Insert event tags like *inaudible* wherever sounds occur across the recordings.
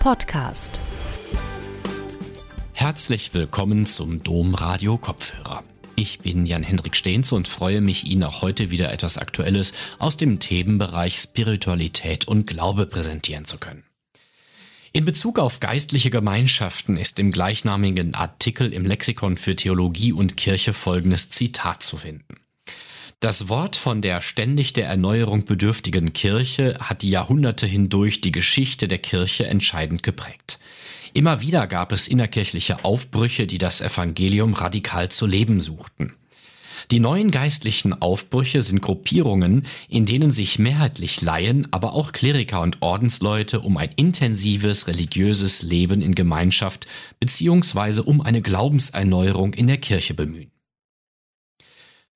Podcast. Herzlich willkommen zum Domradio Kopfhörer. Ich bin Jan-Hendrik Stehns und freue mich, Ihnen auch heute wieder etwas Aktuelles aus dem Themenbereich Spiritualität und Glaube präsentieren zu können. In Bezug auf geistliche Gemeinschaften ist im gleichnamigen Artikel im Lexikon für Theologie und Kirche folgendes Zitat zu finden. Das Wort von der ständig der Erneuerung bedürftigen Kirche hat die Jahrhunderte hindurch die Geschichte der Kirche entscheidend geprägt. Immer wieder gab es innerkirchliche Aufbrüche, die das Evangelium radikal zu leben suchten. Die neuen geistlichen Aufbrüche sind Gruppierungen, in denen sich mehrheitlich Laien, aber auch Kleriker und Ordensleute um ein intensives religiöses Leben in Gemeinschaft beziehungsweise um eine Glaubenserneuerung in der Kirche bemühen.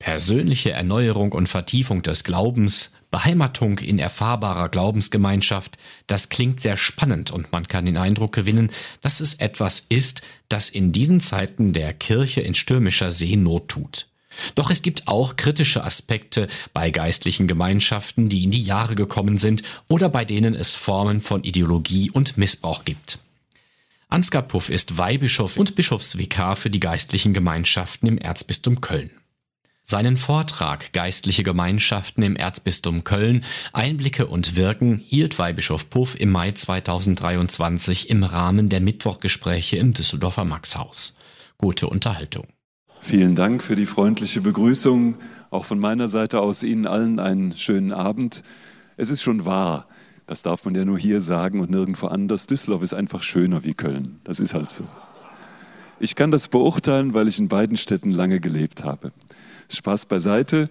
Persönliche Erneuerung und Vertiefung des Glaubens, Beheimatung in erfahrbarer Glaubensgemeinschaft, das klingt sehr spannend und man kann den Eindruck gewinnen, dass es etwas ist, das in diesen Zeiten der Kirche in stürmischer Seenot tut. Doch es gibt auch kritische Aspekte bei geistlichen Gemeinschaften, die in die Jahre gekommen sind oder bei denen es Formen von Ideologie und Missbrauch gibt. Ansgar Puff ist Weihbischof und Bischofsvikar für die geistlichen Gemeinschaften im Erzbistum Köln. Seinen Vortrag Geistliche Gemeinschaften im Erzbistum Köln, Einblicke und Wirken hielt Weihbischof Puff im Mai 2023 im Rahmen der Mittwochgespräche im Düsseldorfer Maxhaus. Gute Unterhaltung. Vielen Dank für die freundliche Begrüßung. Auch von meiner Seite aus Ihnen allen einen schönen Abend. Es ist schon wahr, das darf man ja nur hier sagen und nirgendwo anders. Düsseldorf ist einfach schöner wie Köln. Das ist halt so. Ich kann das beurteilen, weil ich in beiden Städten lange gelebt habe. Spaß beiseite.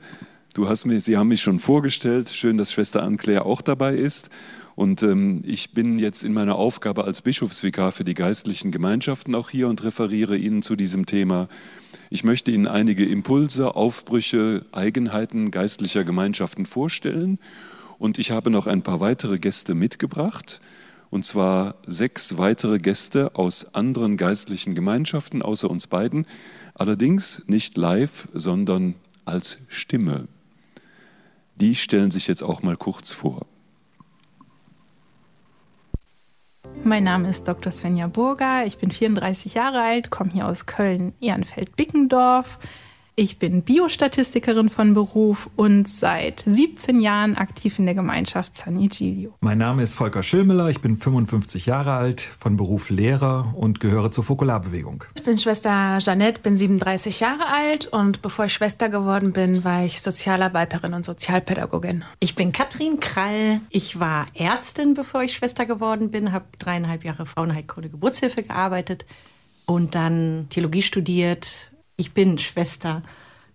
Du hast mir, Sie haben mich schon vorgestellt. Schön, dass Schwester Anne-Claire auch dabei ist. Und ähm, ich bin jetzt in meiner Aufgabe als Bischofsvikar für die geistlichen Gemeinschaften auch hier und referiere Ihnen zu diesem Thema. Ich möchte Ihnen einige Impulse, Aufbrüche, Eigenheiten geistlicher Gemeinschaften vorstellen. Und ich habe noch ein paar weitere Gäste mitgebracht. Und zwar sechs weitere Gäste aus anderen geistlichen Gemeinschaften, außer uns beiden. Allerdings nicht live, sondern als Stimme. Die stellen sich jetzt auch mal kurz vor. Mein Name ist Dr. Svenja Burger, ich bin 34 Jahre alt, komme hier aus Köln-Ehrenfeld-Bickendorf, ich bin Biostatistikerin von Beruf und seit 17 Jahren aktiv in der Gemeinschaft San Igilio. Mein Name ist Volker Schillmüller, ich bin 55 Jahre alt, von Beruf Lehrer und gehöre zur Fokularbewegung. Ich bin Schwester Jeanette, bin 37 Jahre alt und bevor ich Schwester geworden bin, war ich Sozialarbeiterin und Sozialpädagogin. Ich bin Katrin Krall, ich war Ärztin, bevor ich Schwester geworden bin, habe dreieinhalb Jahre Frauenheilkunde Geburtshilfe gearbeitet und dann Theologie studiert ich bin Schwester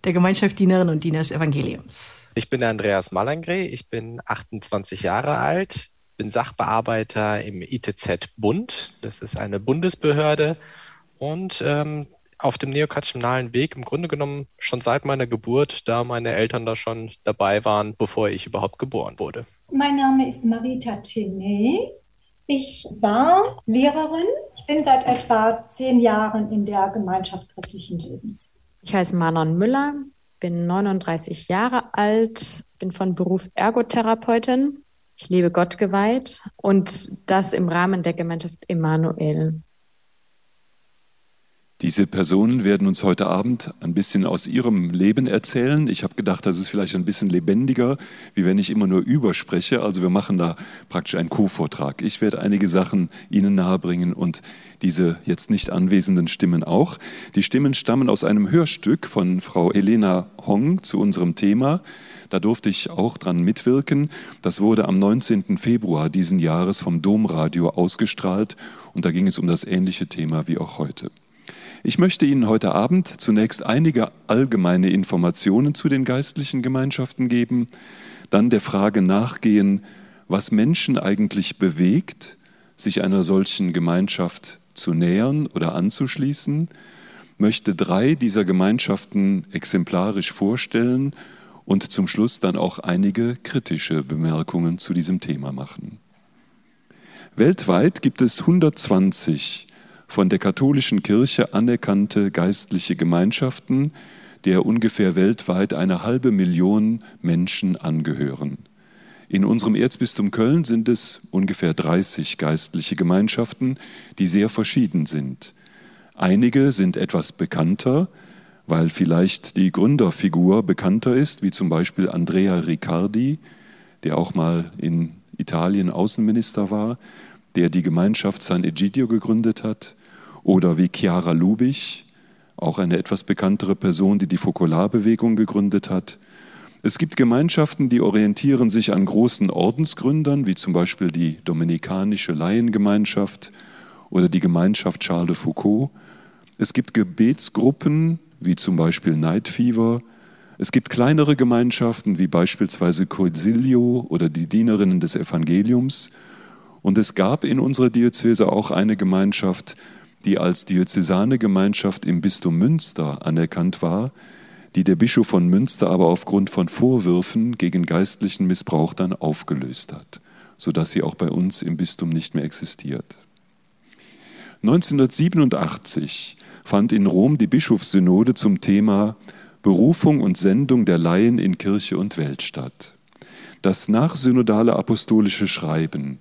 der Gemeinschaft Dienerinnen und Diener des Evangeliums. Ich bin Andreas Malangre, ich bin 28 Jahre alt, bin Sachbearbeiter im ITZ Bund. Das ist eine Bundesbehörde und ähm, auf dem neokatechinalen Weg im Grunde genommen schon seit meiner Geburt, da meine Eltern da schon dabei waren, bevor ich überhaupt geboren wurde. Mein Name ist Marita Cheney. Ich war Lehrerin. Ich bin seit etwa zehn Jahren in der Gemeinschaft christlichen Lebens. Ich heiße Manon Müller, bin 39 Jahre alt, bin von Beruf Ergotherapeutin. Ich lebe Gott geweiht und das im Rahmen der Gemeinschaft Emanuel. Diese Personen werden uns heute Abend ein bisschen aus ihrem Leben erzählen. Ich habe gedacht, das ist vielleicht ein bisschen lebendiger, wie wenn ich immer nur überspreche. Also wir machen da praktisch einen Co-Vortrag. Ich werde einige Sachen Ihnen nahebringen und diese jetzt nicht anwesenden Stimmen auch. Die Stimmen stammen aus einem Hörstück von Frau Elena Hong zu unserem Thema. Da durfte ich auch dran mitwirken. Das wurde am 19. Februar diesen Jahres vom Domradio ausgestrahlt und da ging es um das ähnliche Thema wie auch heute. Ich möchte Ihnen heute Abend zunächst einige allgemeine Informationen zu den geistlichen Gemeinschaften geben, dann der Frage nachgehen, was Menschen eigentlich bewegt, sich einer solchen Gemeinschaft zu nähern oder anzuschließen, möchte drei dieser Gemeinschaften exemplarisch vorstellen und zum Schluss dann auch einige kritische Bemerkungen zu diesem Thema machen. Weltweit gibt es 120 von der katholischen Kirche anerkannte geistliche Gemeinschaften, der ungefähr weltweit eine halbe Million Menschen angehören. In unserem Erzbistum Köln sind es ungefähr 30 geistliche Gemeinschaften, die sehr verschieden sind. Einige sind etwas bekannter, weil vielleicht die Gründerfigur bekannter ist, wie zum Beispiel Andrea Riccardi, der auch mal in Italien Außenminister war, der die Gemeinschaft San Egidio gegründet hat, oder wie Chiara Lubich, auch eine etwas bekanntere Person, die die Fokularbewegung gegründet hat. Es gibt Gemeinschaften, die orientieren sich an großen Ordensgründern, wie zum Beispiel die Dominikanische Laiengemeinschaft oder die Gemeinschaft Charles de Foucault. Es gibt Gebetsgruppen, wie zum Beispiel Night Fever. Es gibt kleinere Gemeinschaften, wie beispielsweise Coisilio oder die Dienerinnen des Evangeliums. Und es gab in unserer Diözese auch eine Gemeinschaft, die als diözesane Gemeinschaft im Bistum Münster anerkannt war, die der Bischof von Münster aber aufgrund von Vorwürfen gegen geistlichen Missbrauch dann aufgelöst hat, sodass sie auch bei uns im Bistum nicht mehr existiert. 1987 fand in Rom die Bischofssynode zum Thema Berufung und Sendung der Laien in Kirche und Welt statt. Das nachsynodale apostolische Schreiben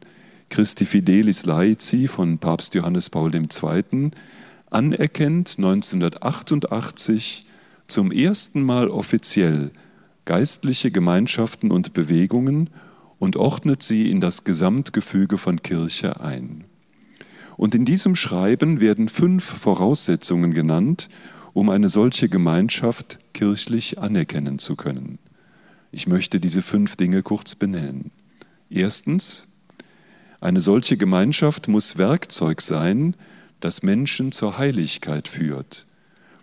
Christi Fidelis Laici von Papst Johannes Paul II. anerkennt 1988 zum ersten Mal offiziell geistliche Gemeinschaften und Bewegungen und ordnet sie in das Gesamtgefüge von Kirche ein. Und in diesem Schreiben werden fünf Voraussetzungen genannt, um eine solche Gemeinschaft kirchlich anerkennen zu können. Ich möchte diese fünf Dinge kurz benennen. Erstens, eine solche Gemeinschaft muss Werkzeug sein, das Menschen zur Heiligkeit führt.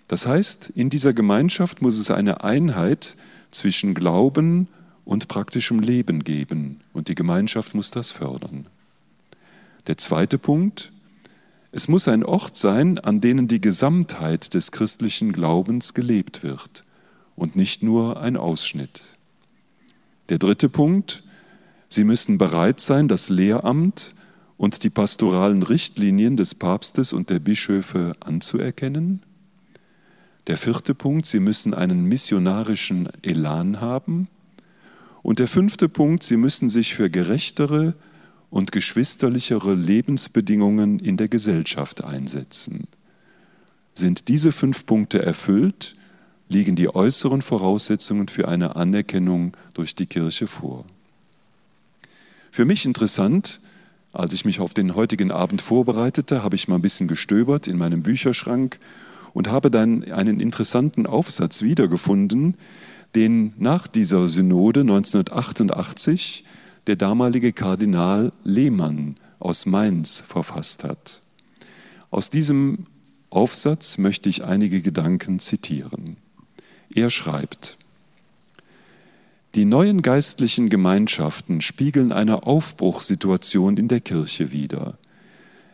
Das heißt, in dieser Gemeinschaft muss es eine Einheit zwischen Glauben und praktischem Leben geben, und die Gemeinschaft muss das fördern. Der zweite Punkt, es muss ein Ort sein, an dem die Gesamtheit des christlichen Glaubens gelebt wird und nicht nur ein Ausschnitt. Der dritte Punkt, Sie müssen bereit sein, das Lehramt und die pastoralen Richtlinien des Papstes und der Bischöfe anzuerkennen. Der vierte Punkt, Sie müssen einen missionarischen Elan haben. Und der fünfte Punkt, Sie müssen sich für gerechtere und geschwisterlichere Lebensbedingungen in der Gesellschaft einsetzen. Sind diese fünf Punkte erfüllt, liegen die äußeren Voraussetzungen für eine Anerkennung durch die Kirche vor. Für mich interessant, als ich mich auf den heutigen Abend vorbereitete, habe ich mal ein bisschen gestöbert in meinem Bücherschrank und habe dann einen interessanten Aufsatz wiedergefunden, den nach dieser Synode 1988 der damalige Kardinal Lehmann aus Mainz verfasst hat. Aus diesem Aufsatz möchte ich einige Gedanken zitieren. Er schreibt, die neuen geistlichen Gemeinschaften spiegeln eine Aufbruchssituation in der Kirche wider.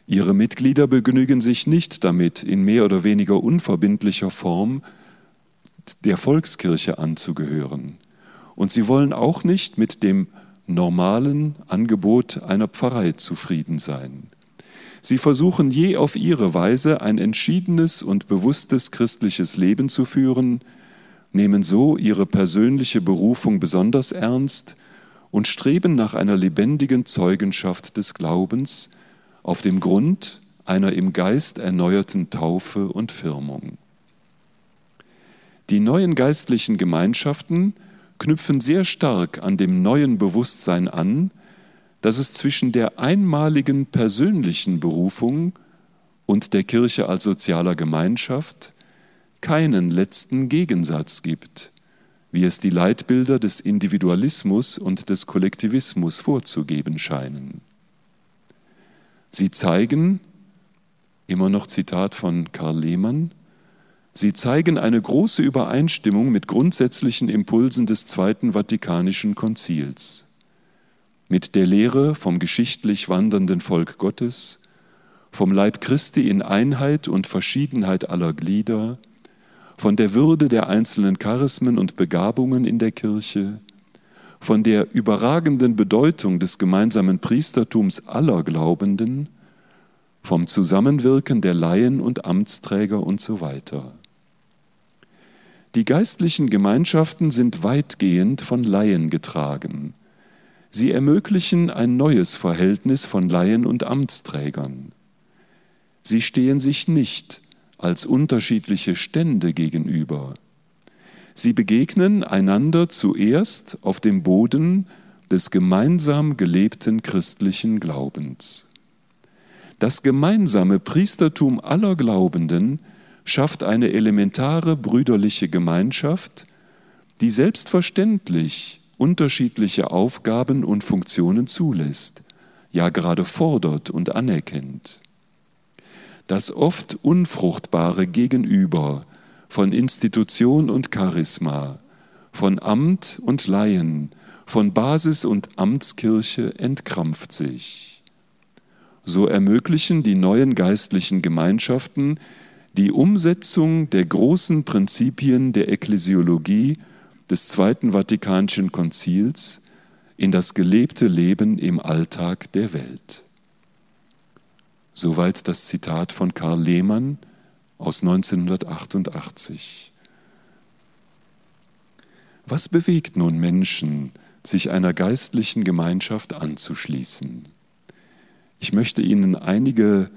Ihre Mitglieder begnügen sich nicht damit, in mehr oder weniger unverbindlicher Form der Volkskirche anzugehören. Und sie wollen auch nicht mit dem normalen Angebot einer Pfarrei zufrieden sein. Sie versuchen je auf ihre Weise ein entschiedenes und bewusstes christliches Leben zu führen, nehmen so ihre persönliche Berufung besonders ernst und streben nach einer lebendigen Zeugenschaft des Glaubens auf dem Grund einer im Geist erneuerten Taufe und Firmung. Die neuen geistlichen Gemeinschaften knüpfen sehr stark an dem neuen Bewusstsein an, dass es zwischen der einmaligen persönlichen Berufung und der Kirche als sozialer Gemeinschaft keinen letzten Gegensatz gibt, wie es die Leitbilder des Individualismus und des Kollektivismus vorzugeben scheinen. Sie zeigen, immer noch Zitat von Karl Lehmann, Sie zeigen eine große Übereinstimmung mit grundsätzlichen Impulsen des Zweiten Vatikanischen Konzils, mit der Lehre vom geschichtlich wandernden Volk Gottes, vom Leib Christi in Einheit und Verschiedenheit aller Glieder, von der Würde der einzelnen Charismen und Begabungen in der Kirche, von der überragenden Bedeutung des gemeinsamen Priestertums aller Glaubenden, vom Zusammenwirken der Laien und Amtsträger und so weiter. Die geistlichen Gemeinschaften sind weitgehend von Laien getragen. Sie ermöglichen ein neues Verhältnis von Laien und Amtsträgern. Sie stehen sich nicht als unterschiedliche Stände gegenüber. Sie begegnen einander zuerst auf dem Boden des gemeinsam gelebten christlichen Glaubens. Das gemeinsame Priestertum aller Glaubenden schafft eine elementare brüderliche Gemeinschaft, die selbstverständlich unterschiedliche Aufgaben und Funktionen zulässt, ja gerade fordert und anerkennt. Das oft unfruchtbare Gegenüber von Institution und Charisma, von Amt und Laien, von Basis und Amtskirche entkrampft sich. So ermöglichen die neuen geistlichen Gemeinschaften die Umsetzung der großen Prinzipien der Ekklesiologie des Zweiten Vatikanischen Konzils in das gelebte Leben im Alltag der Welt. Soweit das Zitat von Karl Lehmann aus 1988. Was bewegt nun Menschen, sich einer geistlichen Gemeinschaft anzuschließen? Ich möchte Ihnen einige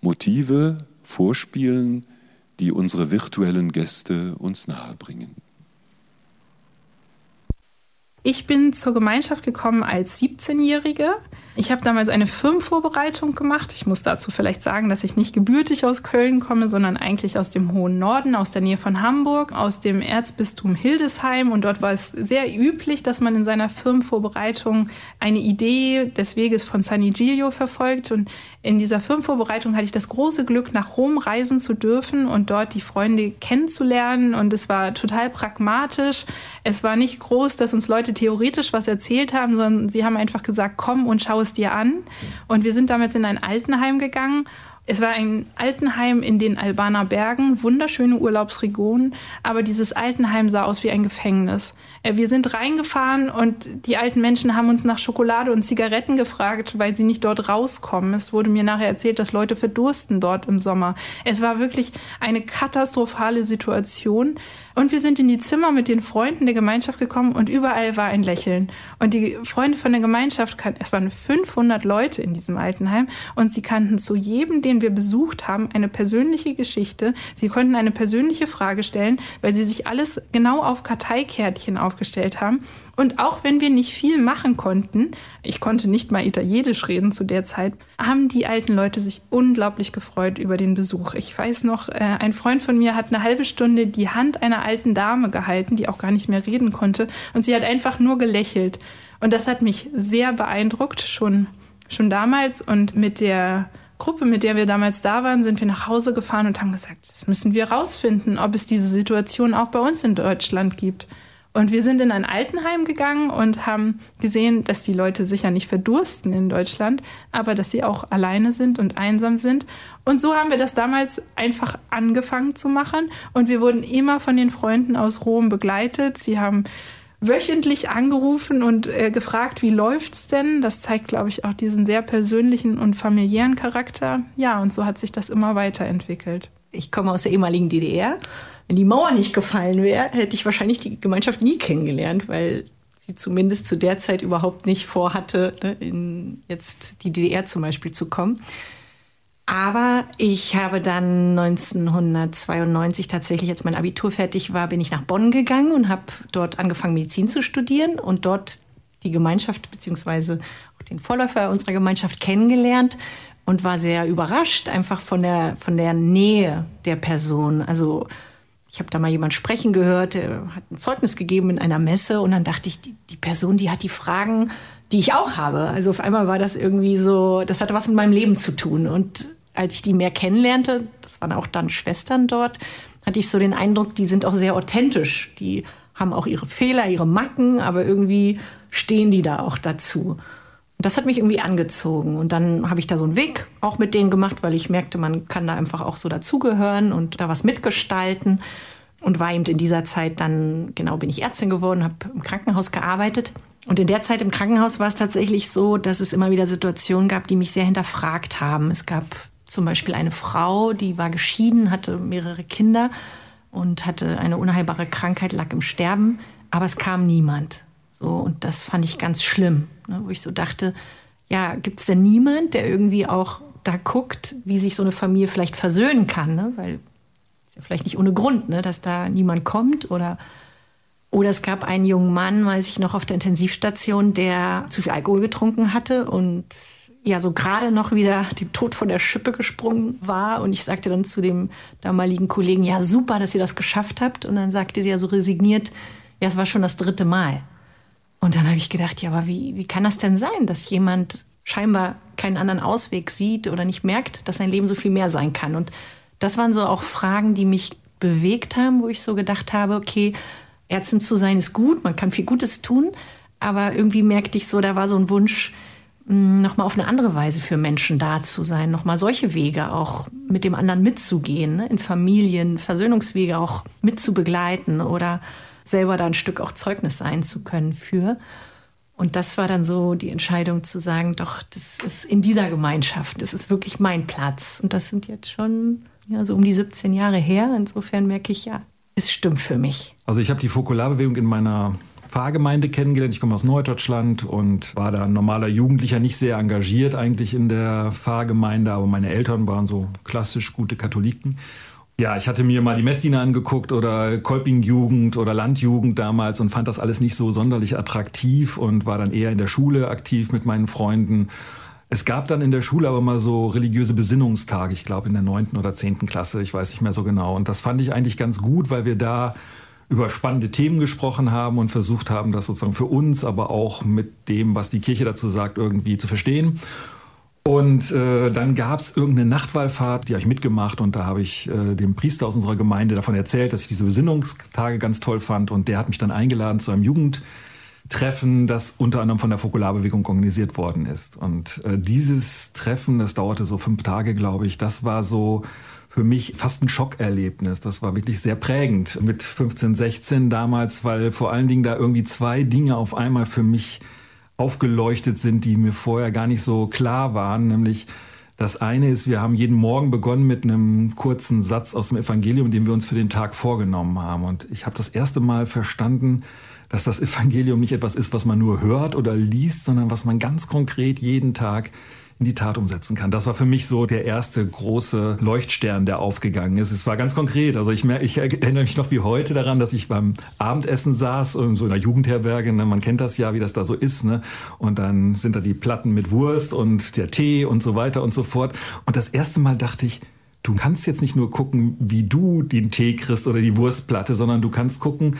Motive vorspielen, die unsere virtuellen Gäste uns nahebringen. Ich bin zur Gemeinschaft gekommen als 17-Jährige. Ich habe damals eine Firmenvorbereitung gemacht. Ich muss dazu vielleicht sagen, dass ich nicht gebürtig aus Köln komme, sondern eigentlich aus dem hohen Norden, aus der Nähe von Hamburg, aus dem Erzbistum Hildesheim. Und dort war es sehr üblich, dass man in seiner Firmenvorbereitung eine Idee des Weges von San Igilio verfolgt. Und in dieser Firmenvorbereitung hatte ich das große Glück, nach Rom reisen zu dürfen und dort die Freunde kennenzulernen. Und es war total pragmatisch. Es war nicht groß, dass uns Leute theoretisch was erzählt haben, sondern sie haben einfach gesagt, komm und schau es es dir an. Und wir sind damals in ein Altenheim gegangen es war ein Altenheim in den Albaner Bergen, wunderschöne Urlaubsregionen, aber dieses Altenheim sah aus wie ein Gefängnis. Äh, wir sind reingefahren und die alten Menschen haben uns nach Schokolade und Zigaretten gefragt, weil sie nicht dort rauskommen. Es wurde mir nachher erzählt, dass Leute verdursten dort im Sommer. Es war wirklich eine katastrophale Situation. Und wir sind in die Zimmer mit den Freunden der Gemeinschaft gekommen und überall war ein Lächeln. Und die Freunde von der Gemeinschaft es waren 500 Leute in diesem Altenheim und sie kannten zu jedem, den wir besucht haben, eine persönliche Geschichte. Sie konnten eine persönliche Frage stellen, weil sie sich alles genau auf Karteikärtchen aufgestellt haben. Und auch wenn wir nicht viel machen konnten, ich konnte nicht mal Italienisch reden zu der Zeit, haben die alten Leute sich unglaublich gefreut über den Besuch. Ich weiß noch, äh, ein Freund von mir hat eine halbe Stunde die Hand einer alten Dame gehalten, die auch gar nicht mehr reden konnte. Und sie hat einfach nur gelächelt. Und das hat mich sehr beeindruckt, schon, schon damals. Und mit der Gruppe, mit der wir damals da waren, sind wir nach Hause gefahren und haben gesagt, das müssen wir rausfinden, ob es diese Situation auch bei uns in Deutschland gibt. Und wir sind in ein Altenheim gegangen und haben gesehen, dass die Leute sicher nicht verdursten in Deutschland, aber dass sie auch alleine sind und einsam sind. Und so haben wir das damals einfach angefangen zu machen. Und wir wurden immer von den Freunden aus Rom begleitet. Sie haben wöchentlich angerufen und äh, gefragt, wie läuft's denn? Das zeigt, glaube ich, auch diesen sehr persönlichen und familiären Charakter. Ja, und so hat sich das immer weiterentwickelt. Ich komme aus der ehemaligen DDR. Wenn die Mauer nicht gefallen wäre, hätte ich wahrscheinlich die Gemeinschaft nie kennengelernt, weil sie zumindest zu der Zeit überhaupt nicht vorhatte, ne, in jetzt die DDR zum Beispiel zu kommen. Aber ich habe dann 1992 tatsächlich, als mein Abitur fertig war, bin ich nach Bonn gegangen und habe dort angefangen, Medizin zu studieren und dort die Gemeinschaft beziehungsweise den Vorläufer unserer Gemeinschaft kennengelernt und war sehr überrascht einfach von der, von der Nähe der Person. Also ich habe da mal jemand sprechen gehört, der hat ein Zeugnis gegeben in einer Messe und dann dachte ich, die, die Person, die hat die Fragen, die ich auch habe. Also auf einmal war das irgendwie so, das hatte was mit meinem Leben zu tun und als ich die mehr kennenlernte, das waren auch dann Schwestern dort, hatte ich so den Eindruck, die sind auch sehr authentisch. Die haben auch ihre Fehler, ihre Macken, aber irgendwie stehen die da auch dazu. Und das hat mich irgendwie angezogen. Und dann habe ich da so einen Weg auch mit denen gemacht, weil ich merkte, man kann da einfach auch so dazugehören und da was mitgestalten. Und war eben in dieser Zeit dann, genau, bin ich Ärztin geworden, habe im Krankenhaus gearbeitet. Und in der Zeit im Krankenhaus war es tatsächlich so, dass es immer wieder Situationen gab, die mich sehr hinterfragt haben. Es gab zum Beispiel eine Frau, die war geschieden, hatte mehrere Kinder und hatte eine unheilbare Krankheit, lag im Sterben, aber es kam niemand. So, und das fand ich ganz schlimm. Ne, wo ich so dachte, ja, gibt es denn niemand, der irgendwie auch da guckt, wie sich so eine Familie vielleicht versöhnen kann, ne? weil es ja vielleicht nicht ohne Grund, ne, dass da niemand kommt oder oder es gab einen jungen Mann, weiß ich noch, auf der Intensivstation, der zu viel Alkohol getrunken hatte und ja so gerade noch wieder dem Tod von der Schippe gesprungen war. Und ich sagte dann zu dem damaligen Kollegen, ja super, dass ihr das geschafft habt. Und dann sagte der so resigniert, ja, es war schon das dritte Mal. Und dann habe ich gedacht, ja, aber wie, wie kann das denn sein, dass jemand scheinbar keinen anderen Ausweg sieht oder nicht merkt, dass sein Leben so viel mehr sein kann? Und das waren so auch Fragen, die mich bewegt haben, wo ich so gedacht habe, okay, Ärztin zu sein ist gut, man kann viel Gutes tun, aber irgendwie merkte ich so, da war so ein Wunsch, mm, nochmal auf eine andere Weise für Menschen da zu sein, nochmal solche Wege auch mit dem anderen mitzugehen, ne? in Familien, Versöhnungswege auch mitzubegleiten oder selber da ein Stück auch Zeugnis sein zu können für. Und das war dann so die Entscheidung zu sagen, doch, das ist in dieser Gemeinschaft, das ist wirklich mein Platz. Und das sind jetzt schon ja, so um die 17 Jahre her. Insofern merke ich, ja, es stimmt für mich. Also ich habe die Fokularbewegung in meiner Pfarrgemeinde kennengelernt. Ich komme aus Norddeutschland und war da ein normaler Jugendlicher, nicht sehr engagiert eigentlich in der Pfarrgemeinde, aber meine Eltern waren so klassisch gute Katholiken. Ja, ich hatte mir mal die Messdiener angeguckt oder Kolpingjugend oder Landjugend damals und fand das alles nicht so sonderlich attraktiv und war dann eher in der Schule aktiv mit meinen Freunden es gab dann in der Schule aber mal so religiöse Besinnungstage, ich glaube in der neunten oder zehnten Klasse, ich weiß nicht mehr so genau. Und das fand ich eigentlich ganz gut, weil wir da über spannende Themen gesprochen haben und versucht haben, das sozusagen für uns, aber auch mit dem, was die Kirche dazu sagt, irgendwie zu verstehen. Und äh, dann gab es irgendeine Nachtwallfahrt, die habe ich mitgemacht und da habe ich äh, dem Priester aus unserer Gemeinde davon erzählt, dass ich diese Besinnungstage ganz toll fand und der hat mich dann eingeladen zu einem Jugend Treffen, das unter anderem von der Fokularbewegung organisiert worden ist. Und äh, dieses Treffen, das dauerte so fünf Tage, glaube ich, das war so für mich fast ein Schockerlebnis. Das war wirklich sehr prägend mit 15, 16 damals, weil vor allen Dingen da irgendwie zwei Dinge auf einmal für mich aufgeleuchtet sind, die mir vorher gar nicht so klar waren, nämlich das eine ist, wir haben jeden Morgen begonnen mit einem kurzen Satz aus dem Evangelium, den wir uns für den Tag vorgenommen haben. Und ich habe das erste Mal verstanden, dass das Evangelium nicht etwas ist, was man nur hört oder liest, sondern was man ganz konkret jeden Tag in die Tat umsetzen kann. Das war für mich so der erste große Leuchtstern, der aufgegangen ist. Es war ganz konkret. Also ich, ich erinnere mich noch wie heute daran, dass ich beim Abendessen saß, so in einer Jugendherberge. Ne? Man kennt das ja, wie das da so ist. Ne? Und dann sind da die Platten mit Wurst und der Tee und so weiter und so fort. Und das erste Mal dachte ich, du kannst jetzt nicht nur gucken, wie du den Tee kriegst oder die Wurstplatte, sondern du kannst gucken,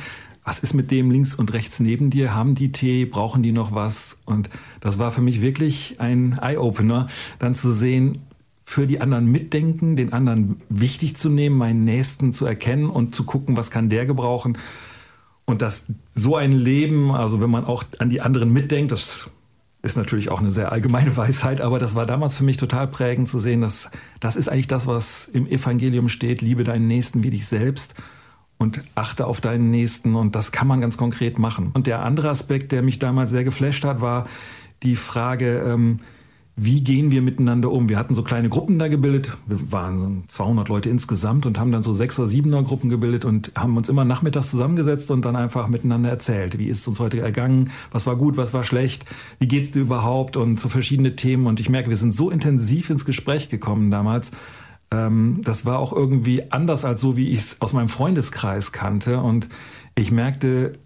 was ist mit dem links und rechts neben dir? Haben die Tee? Brauchen die noch was? Und das war für mich wirklich ein Eye-Opener, dann zu sehen, für die anderen mitdenken, den anderen wichtig zu nehmen, meinen Nächsten zu erkennen und zu gucken, was kann der gebrauchen. Und dass so ein Leben, also wenn man auch an die anderen mitdenkt, das ist natürlich auch eine sehr allgemeine *laughs* Weisheit, aber das war damals für mich total prägend zu sehen, dass das ist eigentlich das, was im Evangelium steht, liebe deinen Nächsten wie dich selbst und achte auf deinen Nächsten und das kann man ganz konkret machen. Und der andere Aspekt, der mich damals sehr geflasht hat, war die Frage, ähm, wie gehen wir miteinander um? Wir hatten so kleine Gruppen da gebildet. Wir waren 200 Leute insgesamt und haben dann so sechs oder siebener Gruppen gebildet und haben uns immer nachmittags zusammengesetzt und dann einfach miteinander erzählt. Wie ist es uns heute ergangen? Was war gut? Was war schlecht? Wie geht's dir überhaupt? Und so verschiedene Themen. Und ich merke, wir sind so intensiv ins Gespräch gekommen damals, ähm, das war auch irgendwie anders als so, wie ich es aus meinem Freundeskreis kannte. Und ich merkte,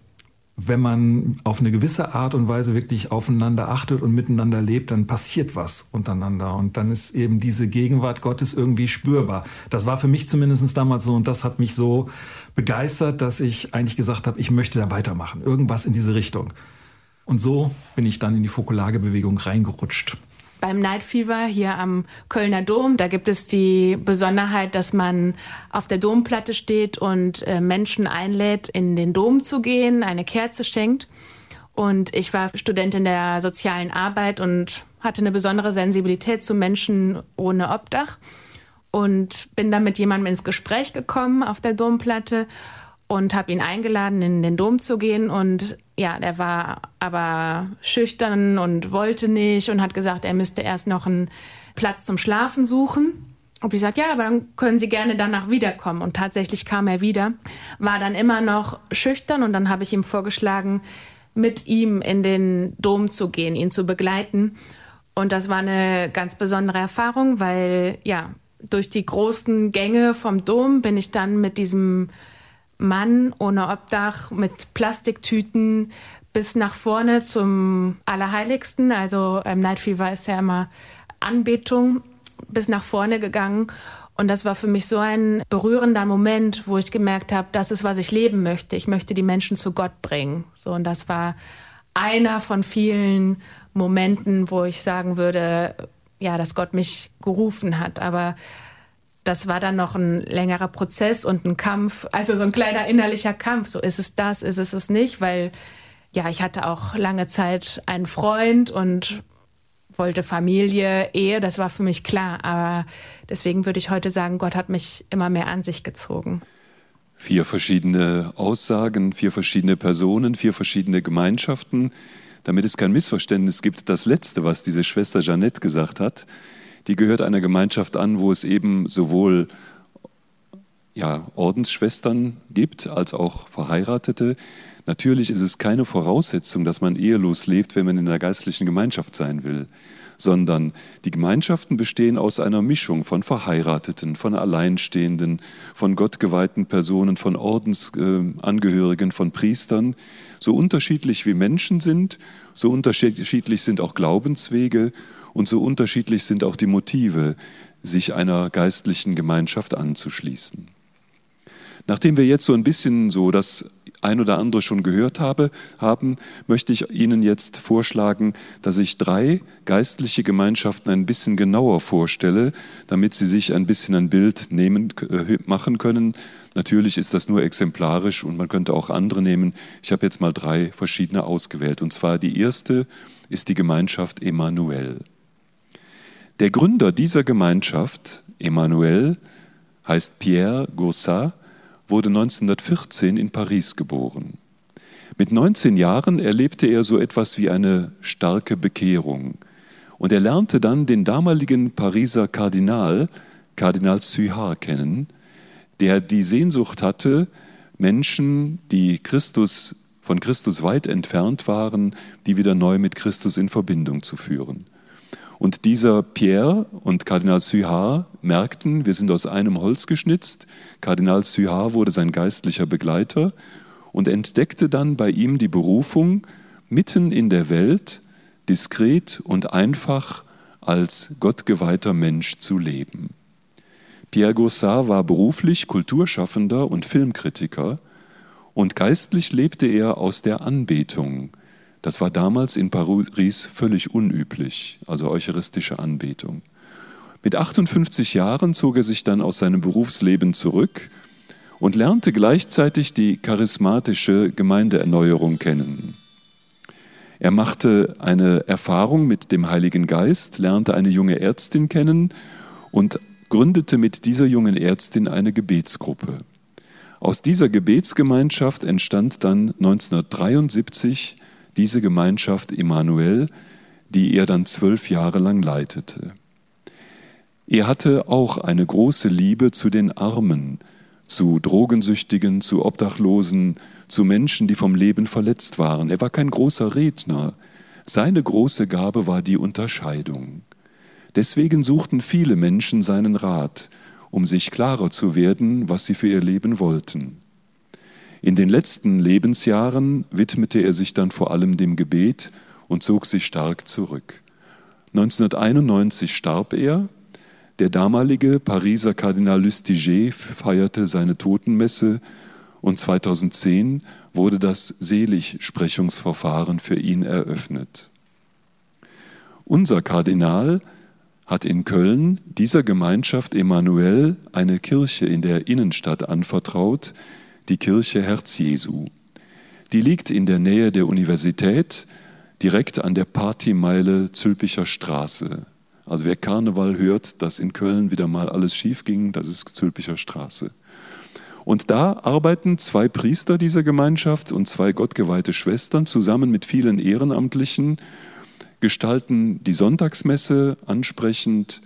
wenn man auf eine gewisse Art und Weise wirklich aufeinander achtet und miteinander lebt, dann passiert was untereinander. Und dann ist eben diese Gegenwart Gottes irgendwie spürbar. Das war für mich zumindest damals so und das hat mich so begeistert, dass ich eigentlich gesagt habe, ich möchte da weitermachen. Irgendwas in diese Richtung. Und so bin ich dann in die Fokularbewegung reingerutscht beim Night Fever hier am Kölner Dom. Da gibt es die Besonderheit, dass man auf der Domplatte steht und äh, Menschen einlädt, in den Dom zu gehen, eine Kerze schenkt. Und ich war Studentin der sozialen Arbeit und hatte eine besondere Sensibilität zu Menschen ohne Obdach und bin dann mit jemandem ins Gespräch gekommen auf der Domplatte und habe ihn eingeladen, in den Dom zu gehen. Und ja, der war aber schüchtern und wollte nicht und hat gesagt, er müsste erst noch einen Platz zum Schlafen suchen. Und ich sagte, ja, aber dann können Sie gerne danach wiederkommen. Und tatsächlich kam er wieder, war dann immer noch schüchtern und dann habe ich ihm vorgeschlagen, mit ihm in den Dom zu gehen, ihn zu begleiten. Und das war eine ganz besondere Erfahrung, weil ja, durch die großen Gänge vom Dom bin ich dann mit diesem Mann ohne Obdach, mit Plastiktüten bis nach vorne zum Allerheiligsten. Also ähm, Night Fever ist ja immer Anbetung, bis nach vorne gegangen. Und das war für mich so ein berührender Moment, wo ich gemerkt habe, das ist, was ich leben möchte. Ich möchte die Menschen zu Gott bringen. So, und das war einer von vielen Momenten, wo ich sagen würde, ja, dass Gott mich gerufen hat. Aber das war dann noch ein längerer Prozess und ein Kampf, also so ein kleiner innerlicher Kampf. So ist es das, ist es es nicht, weil ja, ich hatte auch lange Zeit einen Freund und wollte Familie, Ehe, das war für mich klar. Aber deswegen würde ich heute sagen, Gott hat mich immer mehr an sich gezogen. Vier verschiedene Aussagen, vier verschiedene Personen, vier verschiedene Gemeinschaften. Damit es kein Missverständnis gibt, das Letzte, was diese Schwester Jeannette gesagt hat, die gehört einer Gemeinschaft an, wo es eben sowohl ja, Ordensschwestern gibt als auch Verheiratete. Natürlich ist es keine Voraussetzung, dass man ehelos lebt, wenn man in der geistlichen Gemeinschaft sein will, sondern die Gemeinschaften bestehen aus einer Mischung von Verheirateten, von Alleinstehenden, von gottgeweihten Personen, von Ordensangehörigen, von Priestern. So unterschiedlich wie Menschen sind, so unterschiedlich sind auch Glaubenswege und so unterschiedlich sind auch die Motive, sich einer geistlichen Gemeinschaft anzuschließen. Nachdem wir jetzt so ein bisschen so das ein oder andere schon gehört habe, haben, möchte ich Ihnen jetzt vorschlagen, dass ich drei geistliche Gemeinschaften ein bisschen genauer vorstelle, damit Sie sich ein bisschen ein Bild nehmen, äh, machen können. Natürlich ist das nur exemplarisch und man könnte auch andere nehmen. Ich habe jetzt mal drei verschiedene ausgewählt. Und zwar die erste ist die Gemeinschaft Emanuel. Der Gründer dieser Gemeinschaft, Emmanuel, heißt Pierre Gaussat, wurde 1914 in Paris geboren. Mit 19 Jahren erlebte er so etwas wie eine starke Bekehrung und er lernte dann den damaligen Pariser Kardinal, Kardinal Suhard, kennen, der die Sehnsucht hatte, Menschen, die Christus von Christus weit entfernt waren, die wieder neu mit Christus in Verbindung zu führen. Und dieser Pierre und Kardinal Suhard merkten, wir sind aus einem Holz geschnitzt. Kardinal Suhard wurde sein geistlicher Begleiter und entdeckte dann bei ihm die Berufung, mitten in der Welt diskret und einfach als gottgeweihter Mensch zu leben. Pierre Gaussat war beruflich Kulturschaffender und Filmkritiker und geistlich lebte er aus der Anbetung, das war damals in Paris völlig unüblich, also eucharistische Anbetung. Mit 58 Jahren zog er sich dann aus seinem Berufsleben zurück und lernte gleichzeitig die charismatische Gemeindeerneuerung kennen. Er machte eine Erfahrung mit dem Heiligen Geist, lernte eine junge Ärztin kennen und gründete mit dieser jungen Ärztin eine Gebetsgruppe. Aus dieser Gebetsgemeinschaft entstand dann 1973 diese Gemeinschaft Emanuel, die er dann zwölf Jahre lang leitete. Er hatte auch eine große Liebe zu den Armen, zu Drogensüchtigen, zu Obdachlosen, zu Menschen, die vom Leben verletzt waren. Er war kein großer Redner. Seine große Gabe war die Unterscheidung. Deswegen suchten viele Menschen seinen Rat, um sich klarer zu werden, was sie für ihr Leben wollten. In den letzten Lebensjahren widmete er sich dann vor allem dem Gebet und zog sich stark zurück. 1991 starb er. Der damalige Pariser Kardinal Lustiger feierte seine Totenmesse und 2010 wurde das Seligsprechungsverfahren für ihn eröffnet. Unser Kardinal hat in Köln dieser Gemeinschaft Emanuel eine Kirche in der Innenstadt anvertraut, die Kirche Herz Jesu. Die liegt in der Nähe der Universität, direkt an der Partymeile Zülpicher Straße. Also wer Karneval hört, dass in Köln wieder mal alles schief ging, das ist Zülpicher Straße. Und da arbeiten zwei Priester dieser Gemeinschaft und zwei gottgeweihte Schwestern zusammen mit vielen Ehrenamtlichen, gestalten die Sonntagsmesse ansprechend,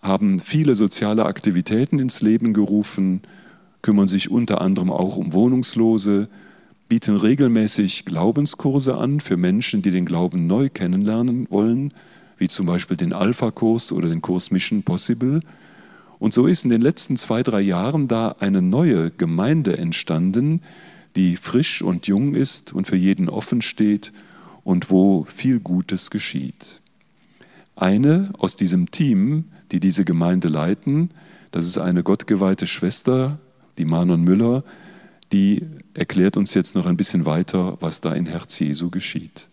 haben viele soziale Aktivitäten ins Leben gerufen, kümmern sich unter anderem auch um Wohnungslose, bieten regelmäßig Glaubenskurse an für Menschen, die den Glauben neu kennenlernen wollen, wie zum Beispiel den Alpha-Kurs oder den Kurs Mission Possible. Und so ist in den letzten zwei, drei Jahren da eine neue Gemeinde entstanden, die frisch und jung ist und für jeden offen steht und wo viel Gutes geschieht. Eine aus diesem Team, die diese Gemeinde leiten, das ist eine gottgeweihte Schwester, die Manon Müller, die erklärt uns jetzt noch ein bisschen weiter, was da in Herz Jesu geschieht.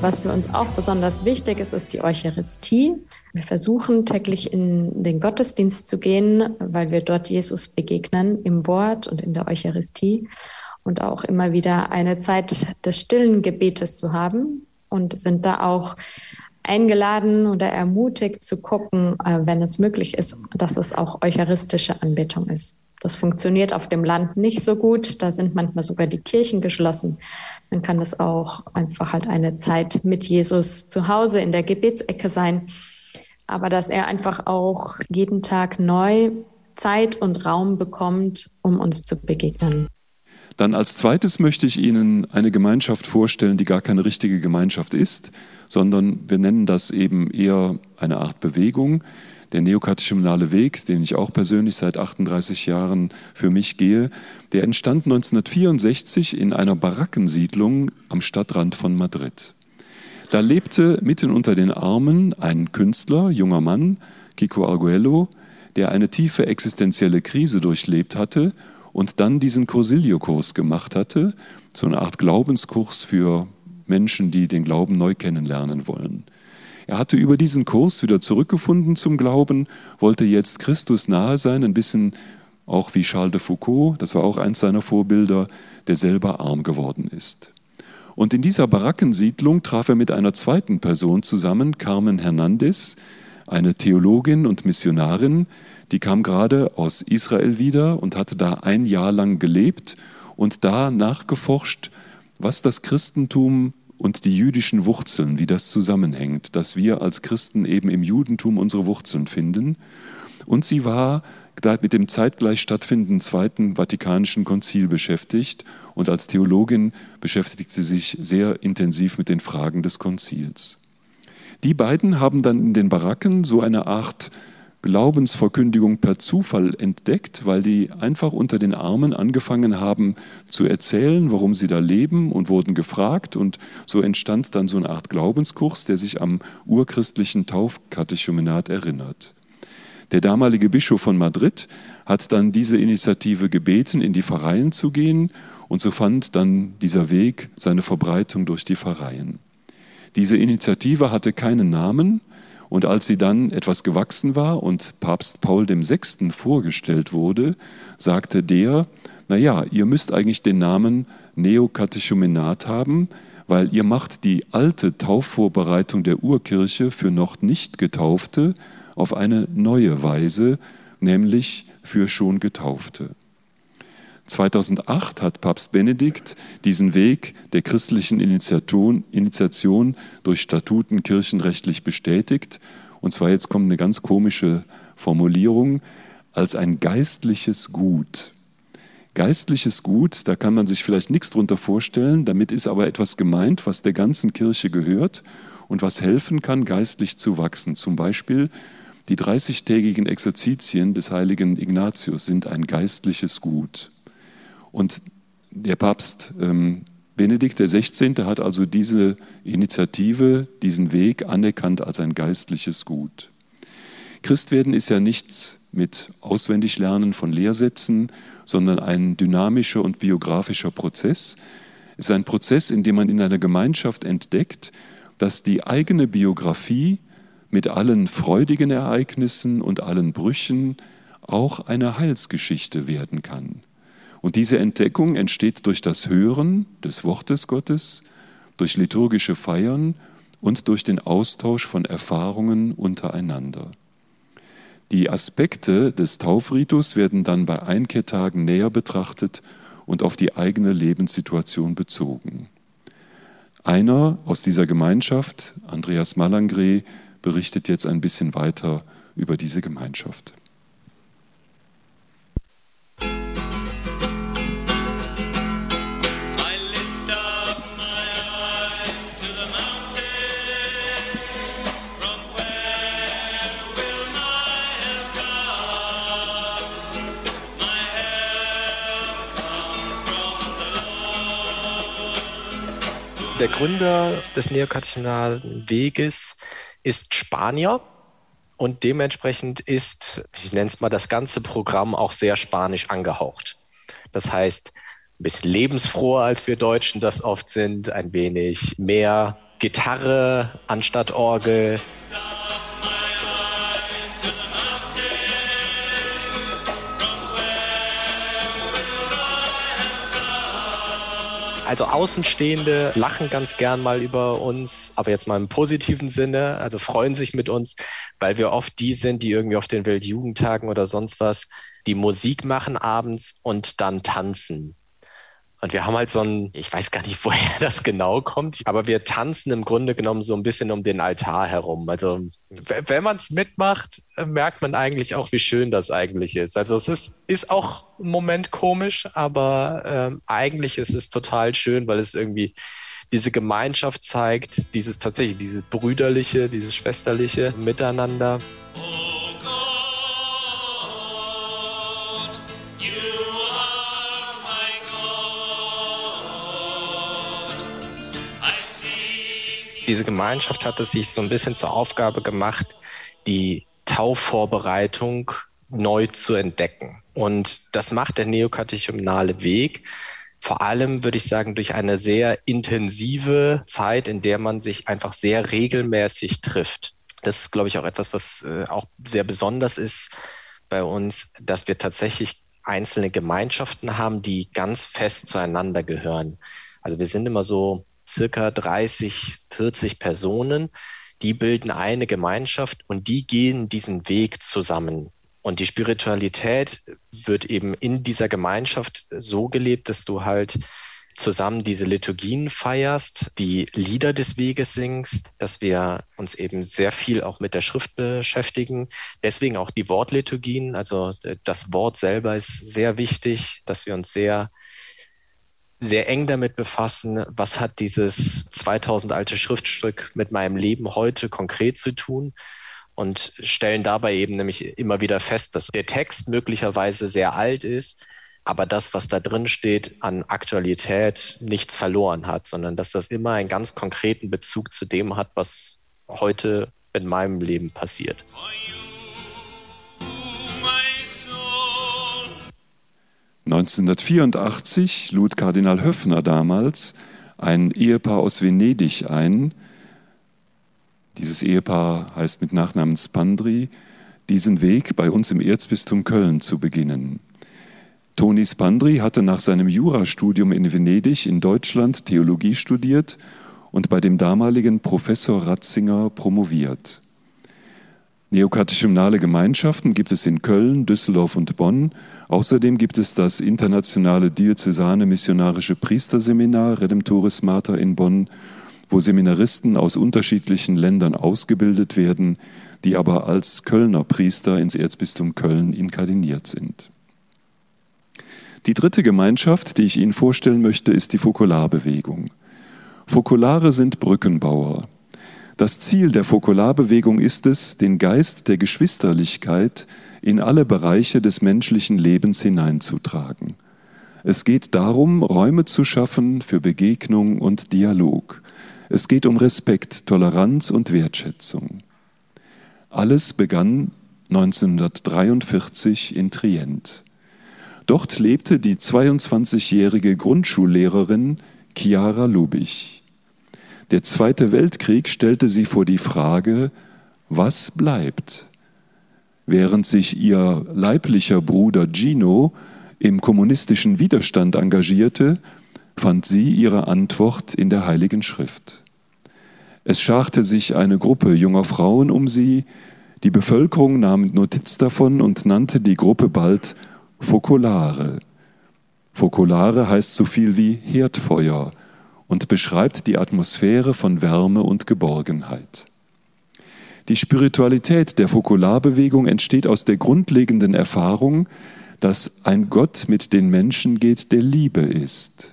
Was für uns auch besonders wichtig ist, ist die Eucharistie. Wir versuchen täglich in den Gottesdienst zu gehen, weil wir dort Jesus begegnen im Wort und in der Eucharistie und auch immer wieder eine Zeit des stillen Gebetes zu haben und sind da auch eingeladen oder ermutigt zu gucken, äh, wenn es möglich ist, dass es auch eucharistische Anbetung ist. Das funktioniert auf dem Land nicht so gut. Da sind manchmal sogar die Kirchen geschlossen. Dann kann es auch einfach halt eine Zeit mit Jesus zu Hause in der Gebetsecke sein. Aber dass er einfach auch jeden Tag neu Zeit und Raum bekommt, um uns zu begegnen. Dann als zweites möchte ich Ihnen eine Gemeinschaft vorstellen, die gar keine richtige Gemeinschaft ist, sondern wir nennen das eben eher eine Art Bewegung der neokatechumenale Weg, den ich auch persönlich seit 38 Jahren für mich gehe, der entstand 1964 in einer Barackensiedlung am Stadtrand von Madrid. Da lebte mitten unter den Armen ein Künstler, junger Mann, Kiko Arguello, der eine tiefe existenzielle Krise durchlebt hatte und dann diesen Cursilio-Kurs gemacht hatte, so eine Art Glaubenskurs für Menschen, die den Glauben neu kennenlernen wollen. Er hatte über diesen Kurs wieder zurückgefunden zum Glauben, wollte jetzt Christus nahe sein, ein bisschen auch wie Charles de Foucault, das war auch eins seiner Vorbilder, der selber arm geworden ist. Und in dieser Barackensiedlung traf er mit einer zweiten Person zusammen, Carmen Hernandez, eine Theologin und Missionarin, die kam gerade aus Israel wieder und hatte da ein Jahr lang gelebt und da nachgeforscht, was das Christentum und die jüdischen Wurzeln, wie das zusammenhängt, dass wir als Christen eben im Judentum unsere Wurzeln finden. Und sie war mit dem zeitgleich stattfindenden Zweiten Vatikanischen Konzil beschäftigt und als Theologin beschäftigte sich sehr intensiv mit den Fragen des Konzils. Die beiden haben dann in den Baracken so eine Art Glaubensverkündigung per Zufall entdeckt, weil die einfach unter den Armen angefangen haben zu erzählen, warum sie da leben und wurden gefragt. Und so entstand dann so eine Art Glaubenskurs, der sich am urchristlichen Taufkatechumenat erinnert. Der damalige Bischof von Madrid hat dann diese Initiative gebeten, in die Pfarreien zu gehen. Und so fand dann dieser Weg seine Verbreitung durch die Pfarreien. Diese Initiative hatte keinen Namen, und als sie dann etwas gewachsen war und Papst Paul VI. vorgestellt wurde, sagte der, naja, ihr müsst eigentlich den Namen Neokatechumenat haben, weil ihr macht die alte Taufvorbereitung der Urkirche für noch nicht Getaufte auf eine neue Weise, nämlich für schon Getaufte. 2008 hat Papst Benedikt diesen Weg der christlichen Initiation durch Statuten kirchenrechtlich bestätigt. Und zwar jetzt kommt eine ganz komische Formulierung, als ein geistliches Gut. Geistliches Gut, da kann man sich vielleicht nichts drunter vorstellen, damit ist aber etwas gemeint, was der ganzen Kirche gehört und was helfen kann, geistlich zu wachsen. Zum Beispiel die 30-tägigen Exerzitien des heiligen Ignatius sind ein geistliches Gut. Und der Papst ähm, Benedikt XVI. hat also diese Initiative, diesen Weg anerkannt als ein geistliches Gut. Christwerden ist ja nichts mit Auswendiglernen von Lehrsätzen, sondern ein dynamischer und biografischer Prozess. Es ist ein Prozess, in dem man in einer Gemeinschaft entdeckt, dass die eigene Biografie mit allen freudigen Ereignissen und allen Brüchen auch eine Heilsgeschichte werden kann. Und diese Entdeckung entsteht durch das Hören des Wortes Gottes, durch liturgische Feiern und durch den Austausch von Erfahrungen untereinander. Die Aspekte des Taufritus werden dann bei Einkehrt-Tagen näher betrachtet und auf die eigene Lebenssituation bezogen. Einer aus dieser Gemeinschaft, Andreas Malangre, berichtet jetzt ein bisschen weiter über diese Gemeinschaft. Der Gründer des neokatechinalen Weges ist Spanier und dementsprechend ist, ich nenne es mal, das ganze Programm auch sehr spanisch angehaucht. Das heißt, ein bisschen lebensfroher als wir Deutschen das oft sind, ein wenig mehr Gitarre anstatt Orgel, Also Außenstehende lachen ganz gern mal über uns, aber jetzt mal im positiven Sinne, also freuen sich mit uns, weil wir oft die sind, die irgendwie auf den Weltjugendtagen oder sonst was die Musik machen abends und dann tanzen. Und wir haben halt so ein, ich weiß gar nicht, *laughs* woher das genau kommt, aber wir tanzen im Grunde genommen so ein bisschen um den Altar herum. Also wenn man es mitmacht, merkt man eigentlich auch, wie schön das eigentlich ist. Also es ist, ist auch im Moment komisch, aber ähm, eigentlich ist es total schön, weil es irgendwie diese Gemeinschaft zeigt, dieses tatsächlich, dieses brüderliche, dieses schwesterliche Miteinander. Diese Gemeinschaft hat es sich so ein bisschen zur Aufgabe gemacht, die Taufvorbereitung neu zu entdecken. Und das macht der neokatechumnale Weg. Vor allem würde ich sagen, durch eine sehr intensive Zeit, in der man sich einfach sehr regelmäßig trifft. Das ist, glaube ich, auch etwas, was äh, auch sehr besonders ist bei uns, dass wir tatsächlich einzelne Gemeinschaften haben, die ganz fest zueinander gehören. Also wir sind immer so circa 30, 40 Personen, die bilden eine Gemeinschaft und die gehen diesen Weg zusammen. Und die Spiritualität wird eben in dieser Gemeinschaft so gelebt, dass du halt zusammen diese Liturgien feierst, die Lieder des Weges singst, dass wir uns eben sehr viel auch mit der Schrift beschäftigen. Deswegen auch die Wortliturgien, also das Wort selber ist sehr wichtig, dass wir uns sehr sehr eng damit befassen, was hat dieses 2000 alte Schriftstück mit meinem Leben heute konkret zu tun und stellen dabei eben nämlich immer wieder fest, dass der Text möglicherweise sehr alt ist, aber das, was da drin steht, an Aktualität nichts verloren hat, sondern dass das immer einen ganz konkreten Bezug zu dem hat, was heute in meinem Leben passiert. 1984 lud Kardinal Höffner damals ein Ehepaar aus Venedig ein. Dieses Ehepaar heißt mit Nachnamen Spandri, diesen Weg bei uns im Erzbistum Köln zu beginnen. Toni Spandri hatte nach seinem Jurastudium in Venedig in Deutschland Theologie studiert und bei dem damaligen Professor Ratzinger promoviert. Neokatechumnale Gemeinschaften gibt es in Köln, Düsseldorf und Bonn. Außerdem gibt es das internationale diözesane missionarische Priesterseminar Redemptoris Mater in Bonn, wo Seminaristen aus unterschiedlichen Ländern ausgebildet werden, die aber als Kölner Priester ins Erzbistum Köln inkardiniert sind. Die dritte Gemeinschaft, die ich Ihnen vorstellen möchte, ist die Fokularbewegung. Fokulare sind Brückenbauer. Das Ziel der Fokularbewegung ist es, den Geist der Geschwisterlichkeit in alle Bereiche des menschlichen Lebens hineinzutragen. Es geht darum, Räume zu schaffen für Begegnung und Dialog. Es geht um Respekt, Toleranz und Wertschätzung. Alles begann 1943 in Trient. Dort lebte die 22-jährige Grundschullehrerin Chiara Lubich. Der Zweite Weltkrieg stellte sie vor die Frage, was bleibt? Während sich ihr leiblicher Bruder Gino im kommunistischen Widerstand engagierte, fand sie ihre Antwort in der Heiligen Schrift. Es scharte sich eine Gruppe junger Frauen um sie, die Bevölkerung nahm Notiz davon und nannte die Gruppe bald Fokolare. Fokolare heißt so viel wie Herdfeuer, und beschreibt die Atmosphäre von Wärme und Geborgenheit. Die Spiritualität der Fokularbewegung entsteht aus der grundlegenden Erfahrung, dass ein Gott mit den Menschen geht, der Liebe ist.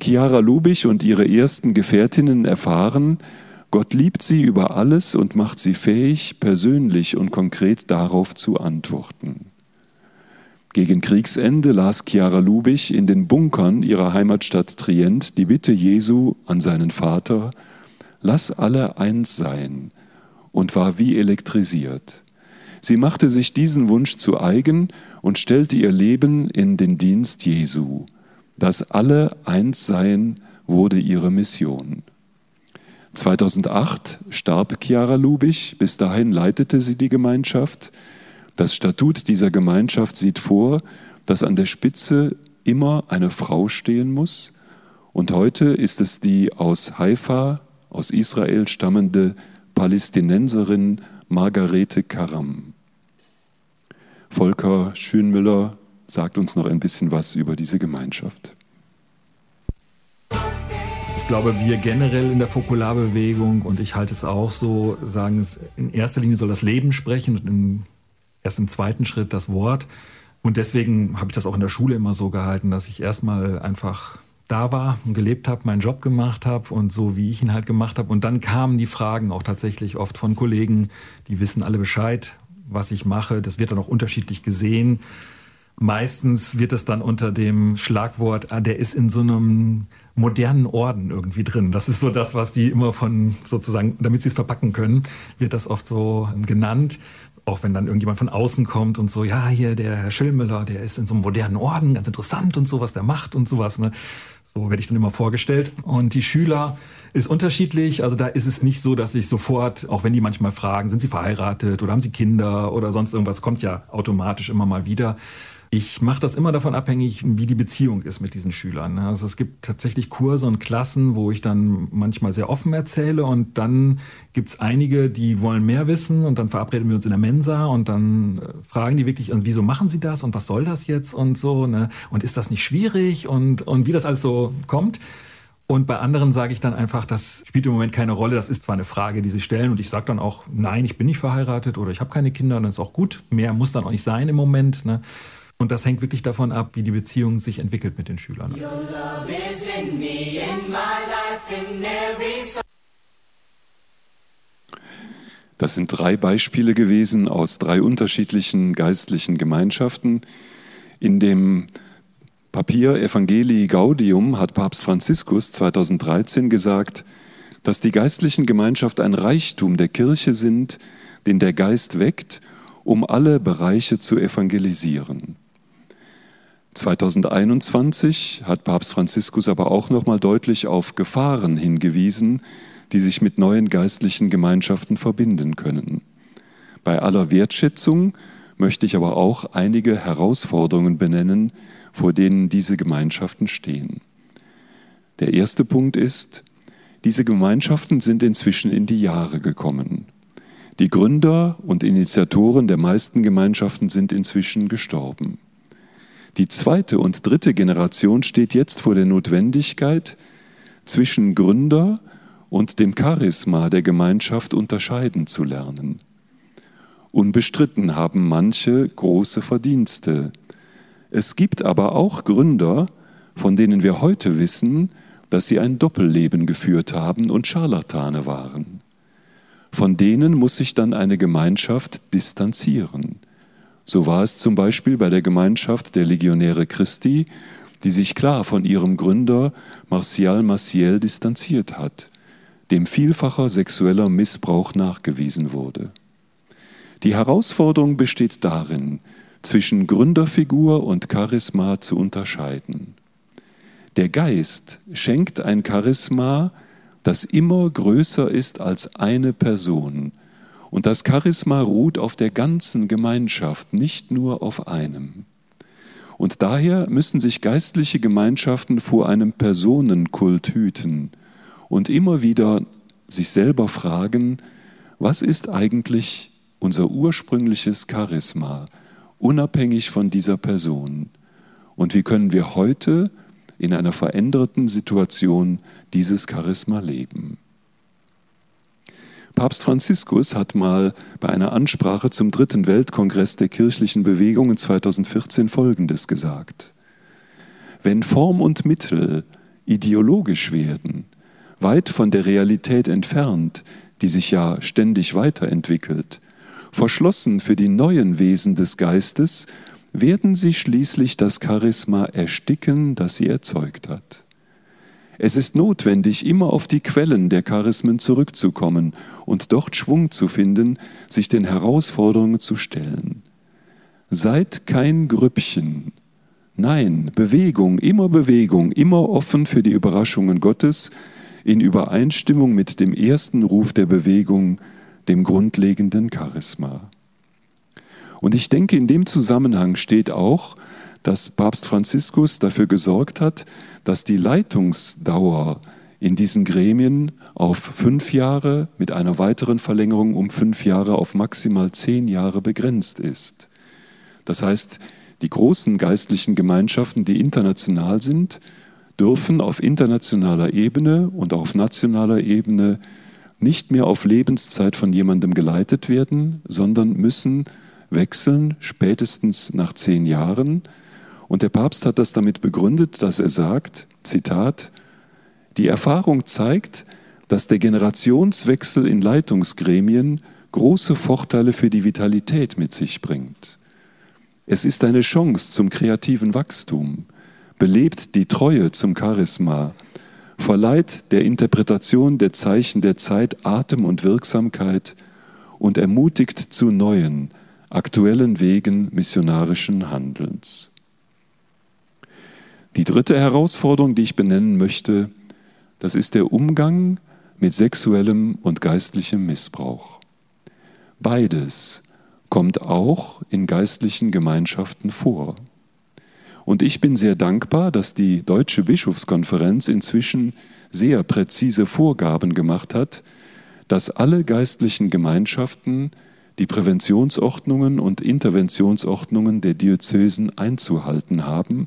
Chiara Lubich und ihre ersten Gefährtinnen erfahren, Gott liebt sie über alles und macht sie fähig, persönlich und konkret darauf zu antworten. Gegen Kriegsende las Chiara Lubich in den Bunkern ihrer Heimatstadt Trient die Bitte Jesu an seinen Vater, lass alle eins sein, und war wie elektrisiert. Sie machte sich diesen Wunsch zu eigen und stellte ihr Leben in den Dienst Jesu. Das alle eins seien wurde ihre Mission. 2008 starb Chiara Lubich, bis dahin leitete sie die Gemeinschaft. Das Statut dieser Gemeinschaft sieht vor, dass an der Spitze immer eine Frau stehen muss. Und heute ist es die aus Haifa, aus Israel stammende Palästinenserin Margarete Karam. Volker Schönmüller sagt uns noch ein bisschen was über diese Gemeinschaft. Ich glaube, wir generell in der Fokularbewegung und ich halte es auch so, sagen es, in erster Linie soll das Leben sprechen und in erst im zweiten Schritt das Wort. Und deswegen habe ich das auch in der Schule immer so gehalten, dass ich erstmal einfach da war und gelebt habe, meinen Job gemacht habe und so wie ich ihn halt gemacht habe. Und dann kamen die Fragen auch tatsächlich oft von Kollegen, die wissen alle Bescheid, was ich mache. Das wird dann auch unterschiedlich gesehen. Meistens wird es dann unter dem Schlagwort, ah, der ist in so einem modernen Orden irgendwie drin. Das ist so das, was die immer von sozusagen, damit sie es verpacken können, wird das oft so genannt auch wenn dann irgendjemand von außen kommt und so, ja, hier der Herr Schillmüller, der ist in so einem modernen Orden, ganz interessant und so, was der macht und sowas. Ne? So werde ich dann immer vorgestellt. Und die Schüler ist unterschiedlich. Also da ist es nicht so, dass ich sofort, auch wenn die manchmal fragen, sind sie verheiratet oder haben sie Kinder oder sonst irgendwas, kommt ja automatisch immer mal wieder. Ich mache das immer davon abhängig, wie die Beziehung ist mit diesen Schülern. Ne? Also es gibt tatsächlich Kurse und Klassen, wo ich dann manchmal sehr offen erzähle und dann gibt es einige, die wollen mehr wissen und dann verabreden wir uns in der Mensa und dann äh, fragen die wirklich, und wieso machen sie das und was soll das jetzt und so, ne? Und ist das nicht schwierig und, und wie das alles so kommt. Und bei anderen sage ich dann einfach, das spielt im Moment keine Rolle. Das ist zwar eine Frage, die sie stellen. Und ich sage dann auch, nein, ich bin nicht verheiratet oder ich habe keine Kinder. Und das ist auch gut. Mehr muss dann auch nicht sein im Moment. Ne? Und das hängt wirklich davon ab, wie die Beziehung sich entwickelt mit den Schülern. Das sind drei Beispiele gewesen aus drei unterschiedlichen geistlichen Gemeinschaften. In dem Papier Evangelii Gaudium hat Papst Franziskus 2013 gesagt, dass die geistlichen Gemeinschaft ein Reichtum der Kirche sind, den der Geist weckt, um alle Bereiche zu evangelisieren. 2021 hat Papst Franziskus aber auch noch mal deutlich auf Gefahren hingewiesen, die sich mit neuen geistlichen Gemeinschaften verbinden können. Bei aller Wertschätzung möchte ich aber auch einige Herausforderungen benennen, vor denen diese Gemeinschaften stehen. Der erste Punkt ist, diese Gemeinschaften sind inzwischen in die Jahre gekommen. Die Gründer und Initiatoren der meisten Gemeinschaften sind inzwischen gestorben. Die zweite und dritte Generation steht jetzt vor der Notwendigkeit, zwischen Gründer und dem Charisma der Gemeinschaft unterscheiden zu lernen. Unbestritten haben manche große Verdienste. Es gibt aber auch Gründer, von denen wir heute wissen, dass sie ein Doppelleben geführt haben und Scharlatane waren. Von denen muss sich dann eine Gemeinschaft distanzieren. So war es zum Beispiel bei der Gemeinschaft der Legionäre Christi, die sich klar von ihrem Gründer Martial Maciel distanziert hat, dem vielfacher sexueller Missbrauch nachgewiesen wurde. Die Herausforderung besteht darin, zwischen Gründerfigur und Charisma zu unterscheiden. Der Geist schenkt ein Charisma, das immer größer ist als eine Person und das Charisma ruht auf der ganzen Gemeinschaft, nicht nur auf einem. Und daher müssen sich geistliche Gemeinschaften vor einem Personenkult hüten und immer wieder sich selber fragen, was ist eigentlich unser ursprüngliches Charisma, unabhängig von dieser Person? Und wie können wir heute in einer veränderten Situation dieses Charisma leben? Papst Franziskus hat mal bei einer Ansprache zum dritten Weltkongress der kirchlichen Bewegungen 2014 Folgendes gesagt. Wenn Form und Mittel ideologisch werden, weit von der Realität entfernt, die sich ja ständig weiterentwickelt, verschlossen für die neuen Wesen des Geistes, werden sie schließlich das Charisma ersticken, das sie erzeugt hat. Es ist notwendig, immer auf die Quellen der Charismen zurückzukommen und dort Schwung zu finden, sich den Herausforderungen zu stellen. Seid kein Grüppchen. Nein, Bewegung, immer Bewegung, immer offen für die Überraschungen Gottes, in Übereinstimmung mit dem ersten Ruf der Bewegung, dem grundlegenden Charisma. Und ich denke, in dem Zusammenhang steht auch, dass Papst Franziskus dafür gesorgt hat, dass die Leitungsdauer in diesen Gremien auf fünf Jahre mit einer weiteren Verlängerung um fünf Jahre auf maximal zehn Jahre begrenzt ist. Das heißt, die großen geistlichen Gemeinschaften, die international sind, dürfen auf internationaler Ebene und auf nationaler Ebene nicht mehr auf Lebenszeit von jemandem geleitet werden, sondern müssen wechseln, spätestens nach zehn Jahren. Und der Papst hat das damit begründet, dass er sagt, Zitat, die Erfahrung zeigt, dass der Generationswechsel in Leitungsgremien große Vorteile für die Vitalität mit sich bringt. Es ist eine Chance zum kreativen Wachstum, belebt die Treue zum Charisma, verleiht der Interpretation der Zeichen der Zeit Atem und Wirksamkeit und ermutigt zu neuen, aktuellen Wegen missionarischen Handelns. Die dritte Herausforderung, die ich benennen möchte, das ist der Umgang mit sexuellem und geistlichem Missbrauch. Beides kommt auch in geistlichen Gemeinschaften vor. Und ich bin sehr dankbar, dass die Deutsche Bischofskonferenz inzwischen sehr präzise Vorgaben gemacht hat, dass alle geistlichen Gemeinschaften die Präventionsordnungen und Interventionsordnungen der Diözesen einzuhalten haben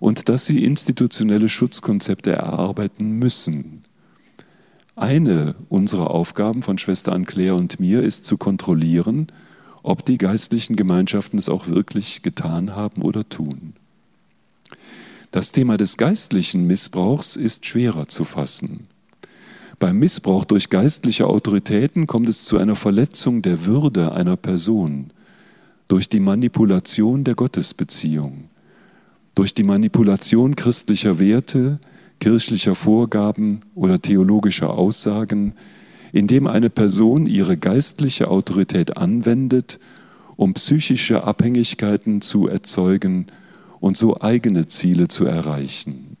und dass sie institutionelle Schutzkonzepte erarbeiten müssen. Eine unserer Aufgaben von Schwester Anne-Claire und mir ist zu kontrollieren, ob die geistlichen Gemeinschaften es auch wirklich getan haben oder tun. Das Thema des geistlichen Missbrauchs ist schwerer zu fassen. Beim Missbrauch durch geistliche Autoritäten kommt es zu einer Verletzung der Würde einer Person durch die Manipulation der Gottesbeziehung, durch die Manipulation christlicher Werte, kirchlicher Vorgaben oder theologischer Aussagen, indem eine Person ihre geistliche Autorität anwendet, um psychische Abhängigkeiten zu erzeugen und so eigene Ziele zu erreichen.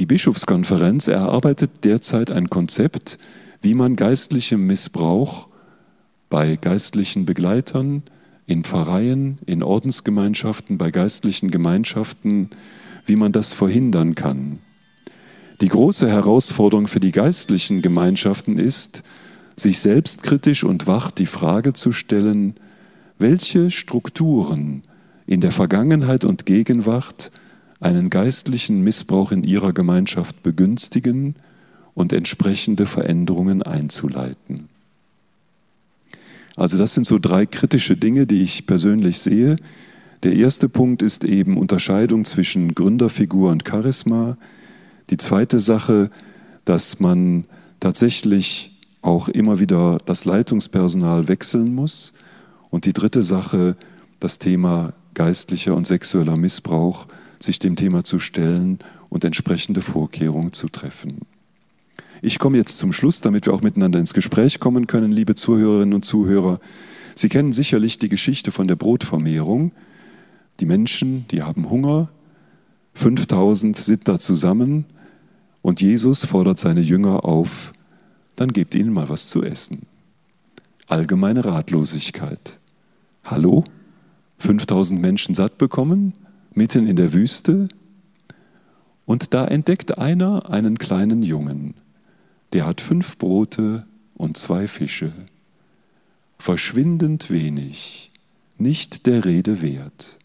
Die Bischofskonferenz erarbeitet derzeit ein Konzept, wie man geistlichem Missbrauch bei geistlichen Begleitern, in Pfarreien, in Ordensgemeinschaften, bei geistlichen Gemeinschaften, wie man das verhindern kann. Die große Herausforderung für die geistlichen Gemeinschaften ist, sich selbstkritisch und wach die Frage zu stellen, welche Strukturen in der Vergangenheit und Gegenwart einen geistlichen Missbrauch in ihrer Gemeinschaft begünstigen und entsprechende Veränderungen einzuleiten. Also das sind so drei kritische Dinge, die ich persönlich sehe. Der erste Punkt ist eben Unterscheidung zwischen Gründerfigur und Charisma. Die zweite Sache, dass man tatsächlich auch immer wieder das Leitungspersonal wechseln muss. Und die dritte Sache, das Thema geistlicher und sexueller Missbrauch, sich dem Thema zu stellen und entsprechende Vorkehrungen zu treffen. Ich komme jetzt zum Schluss, damit wir auch miteinander ins Gespräch kommen können, liebe Zuhörerinnen und Zuhörer. Sie kennen sicherlich die Geschichte von der Brotvermehrung. Die Menschen, die haben Hunger, 5000 sind da zusammen und Jesus fordert seine Jünger auf, dann gebt ihnen mal was zu essen. Allgemeine Ratlosigkeit. Hallo? 5000 Menschen satt bekommen? mitten in der Wüste. Und da entdeckt einer einen kleinen Jungen, der hat fünf Brote und zwei Fische. Verschwindend wenig, nicht der Rede wert.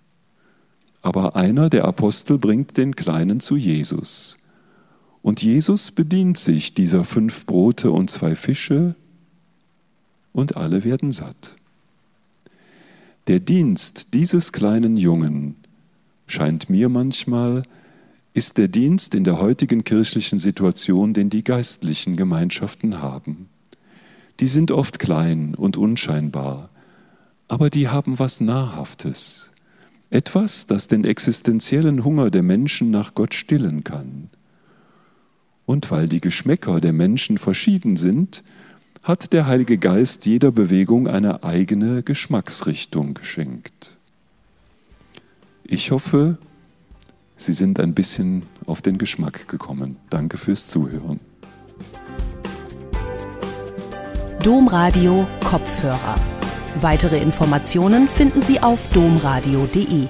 Aber einer der Apostel bringt den Kleinen zu Jesus. Und Jesus bedient sich dieser fünf Brote und zwei Fische und alle werden satt. Der Dienst dieses kleinen Jungen scheint mir manchmal, ist der Dienst in der heutigen kirchlichen Situation, den die geistlichen Gemeinschaften haben. Die sind oft klein und unscheinbar, aber die haben was Nahrhaftes. Etwas, das den existenziellen Hunger der Menschen nach Gott stillen kann. Und weil die Geschmäcker der Menschen verschieden sind, hat der Heilige Geist jeder Bewegung eine eigene Geschmacksrichtung geschenkt. Ich hoffe, Sie sind ein bisschen auf den Geschmack gekommen. Danke fürs Zuhören. Domradio Kopfhörer. Weitere Informationen finden Sie auf domradio.de.